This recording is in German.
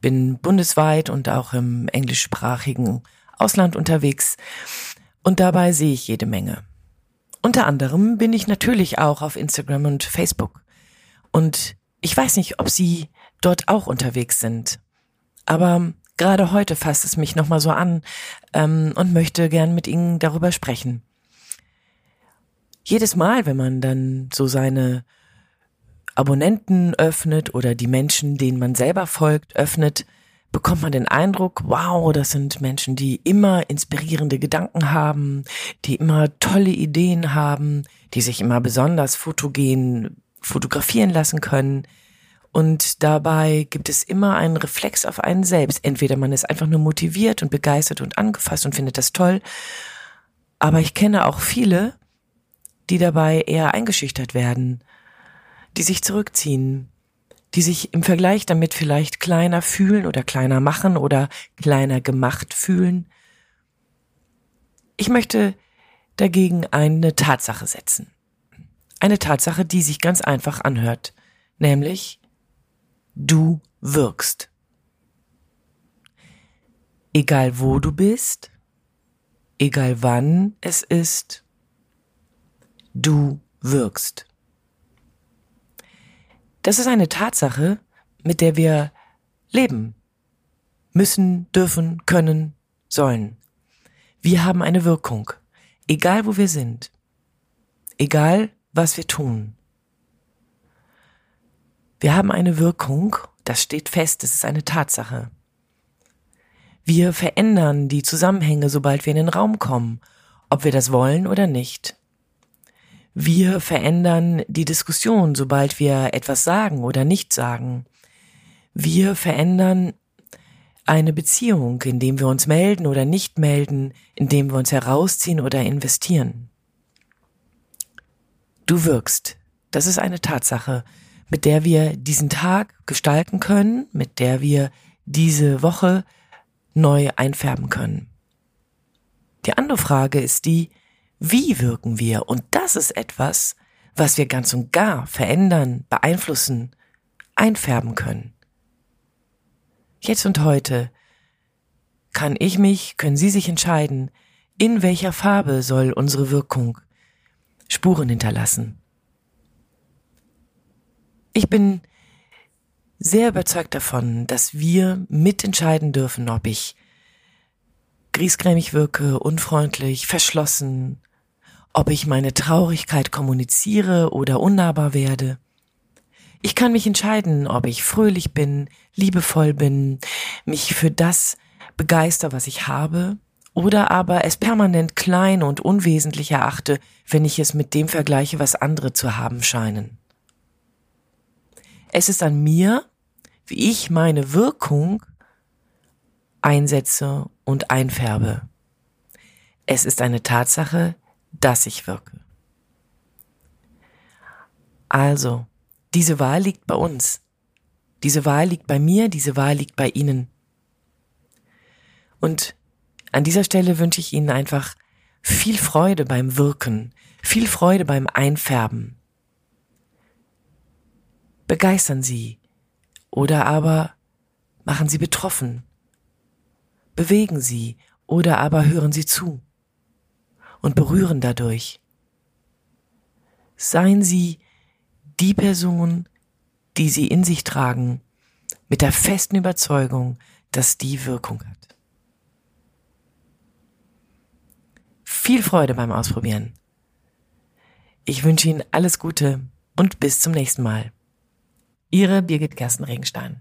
bin bundesweit und auch im englischsprachigen Ausland unterwegs und dabei sehe ich jede Menge. Unter anderem bin ich natürlich auch auf Instagram und Facebook. Und ich weiß nicht, ob Sie dort auch unterwegs sind. Aber gerade heute fasst es mich nochmal so an ähm, und möchte gern mit Ihnen darüber sprechen. Jedes Mal, wenn man dann so seine Abonnenten öffnet oder die Menschen, denen man selber folgt, öffnet, bekommt man den Eindruck, wow, das sind Menschen, die immer inspirierende Gedanken haben, die immer tolle Ideen haben, die sich immer besonders fotogen fotografieren lassen können. Und dabei gibt es immer einen Reflex auf einen selbst. Entweder man ist einfach nur motiviert und begeistert und angefasst und findet das toll. Aber ich kenne auch viele, die dabei eher eingeschüchtert werden die sich zurückziehen, die sich im Vergleich damit vielleicht kleiner fühlen oder kleiner machen oder kleiner gemacht fühlen. Ich möchte dagegen eine Tatsache setzen. Eine Tatsache, die sich ganz einfach anhört, nämlich du wirkst. Egal wo du bist, egal wann es ist, du wirkst. Das ist eine Tatsache, mit der wir leben. Müssen, dürfen, können, sollen. Wir haben eine Wirkung. Egal wo wir sind. Egal was wir tun. Wir haben eine Wirkung, das steht fest, das ist eine Tatsache. Wir verändern die Zusammenhänge, sobald wir in den Raum kommen, ob wir das wollen oder nicht. Wir verändern die Diskussion, sobald wir etwas sagen oder nicht sagen. Wir verändern eine Beziehung, indem wir uns melden oder nicht melden, indem wir uns herausziehen oder investieren. Du wirkst. Das ist eine Tatsache, mit der wir diesen Tag gestalten können, mit der wir diese Woche neu einfärben können. Die andere Frage ist die, wie wirken wir? Und das ist etwas, was wir ganz und gar verändern, beeinflussen, einfärben können. Jetzt und heute kann ich mich, können Sie sich entscheiden, in welcher Farbe soll unsere Wirkung Spuren hinterlassen. Ich bin sehr überzeugt davon, dass wir mitentscheiden dürfen, ob ich griesgrämig wirke, unfreundlich, verschlossen, ob ich meine Traurigkeit kommuniziere oder unnahbar werde. Ich kann mich entscheiden, ob ich fröhlich bin, liebevoll bin, mich für das begeister, was ich habe, oder aber es permanent klein und unwesentlich erachte, wenn ich es mit dem vergleiche, was andere zu haben scheinen. Es ist an mir, wie ich meine Wirkung einsetze und einfärbe. Es ist eine Tatsache, dass ich wirke. Also, diese Wahl liegt bei uns. Diese Wahl liegt bei mir, diese Wahl liegt bei Ihnen. Und an dieser Stelle wünsche ich Ihnen einfach viel Freude beim Wirken, viel Freude beim Einfärben. Begeistern Sie oder aber machen Sie betroffen. Bewegen Sie oder aber hören Sie zu und berühren dadurch. Seien Sie die Person, die Sie in sich tragen, mit der festen Überzeugung, dass die Wirkung hat. Viel Freude beim Ausprobieren. Ich wünsche Ihnen alles Gute und bis zum nächsten Mal. Ihre Birgit Gersten Regenstein.